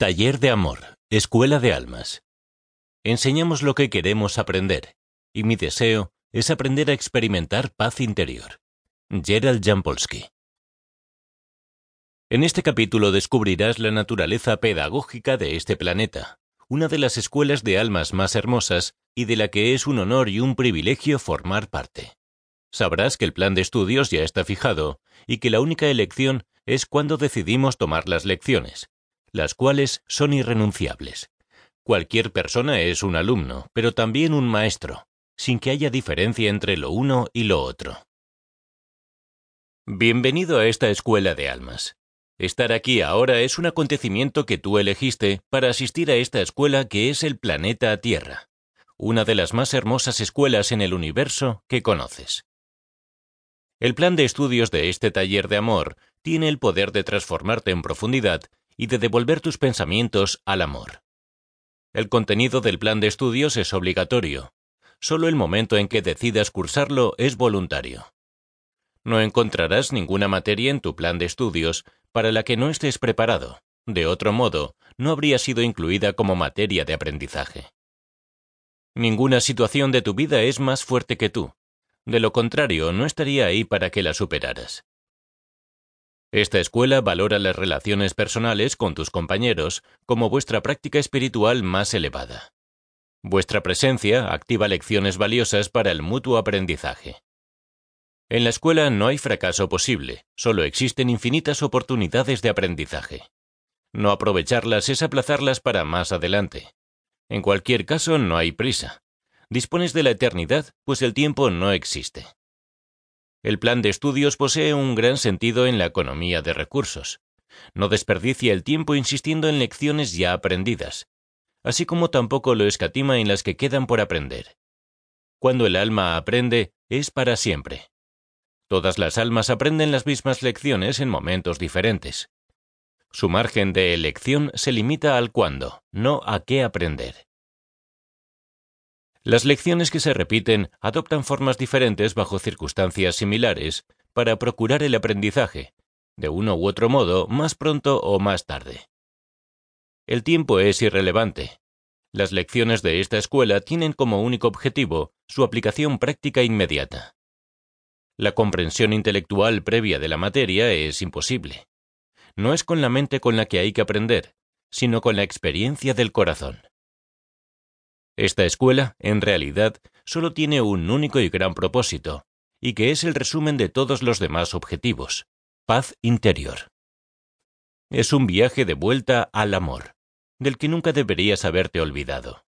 Taller de Amor, Escuela de Almas. Enseñamos lo que queremos aprender, y mi deseo es aprender a experimentar paz interior. Gerald Jampolsky. En este capítulo descubrirás la naturaleza pedagógica de este planeta, una de las escuelas de almas más hermosas y de la que es un honor y un privilegio formar parte. Sabrás que el plan de estudios ya está fijado y que la única elección es cuando decidimos tomar las lecciones, las cuales son irrenunciables. Cualquier persona es un alumno, pero también un maestro, sin que haya diferencia entre lo uno y lo otro. Bienvenido a esta escuela de almas. Estar aquí ahora es un acontecimiento que tú elegiste para asistir a esta escuela que es el planeta Tierra, una de las más hermosas escuelas en el universo que conoces. El plan de estudios de este taller de amor tiene el poder de transformarte en profundidad y de devolver tus pensamientos al amor. El contenido del plan de estudios es obligatorio. Solo el momento en que decidas cursarlo es voluntario. No encontrarás ninguna materia en tu plan de estudios para la que no estés preparado. De otro modo, no habría sido incluida como materia de aprendizaje. Ninguna situación de tu vida es más fuerte que tú. De lo contrario, no estaría ahí para que la superaras. Esta escuela valora las relaciones personales con tus compañeros como vuestra práctica espiritual más elevada. Vuestra presencia activa lecciones valiosas para el mutuo aprendizaje. En la escuela no hay fracaso posible, solo existen infinitas oportunidades de aprendizaje. No aprovecharlas es aplazarlas para más adelante. En cualquier caso, no hay prisa. Dispones de la eternidad, pues el tiempo no existe. El plan de estudios posee un gran sentido en la economía de recursos. No desperdicia el tiempo insistiendo en lecciones ya aprendidas, así como tampoco lo escatima en las que quedan por aprender. Cuando el alma aprende, es para siempre. Todas las almas aprenden las mismas lecciones en momentos diferentes. Su margen de elección se limita al cuándo, no a qué aprender. Las lecciones que se repiten adoptan formas diferentes bajo circunstancias similares para procurar el aprendizaje, de uno u otro modo, más pronto o más tarde. El tiempo es irrelevante. Las lecciones de esta escuela tienen como único objetivo su aplicación práctica inmediata. La comprensión intelectual previa de la materia es imposible. No es con la mente con la que hay que aprender, sino con la experiencia del corazón. Esta escuela, en realidad, solo tiene un único y gran propósito, y que es el resumen de todos los demás objetivos, paz interior. Es un viaje de vuelta al amor, del que nunca deberías haberte olvidado.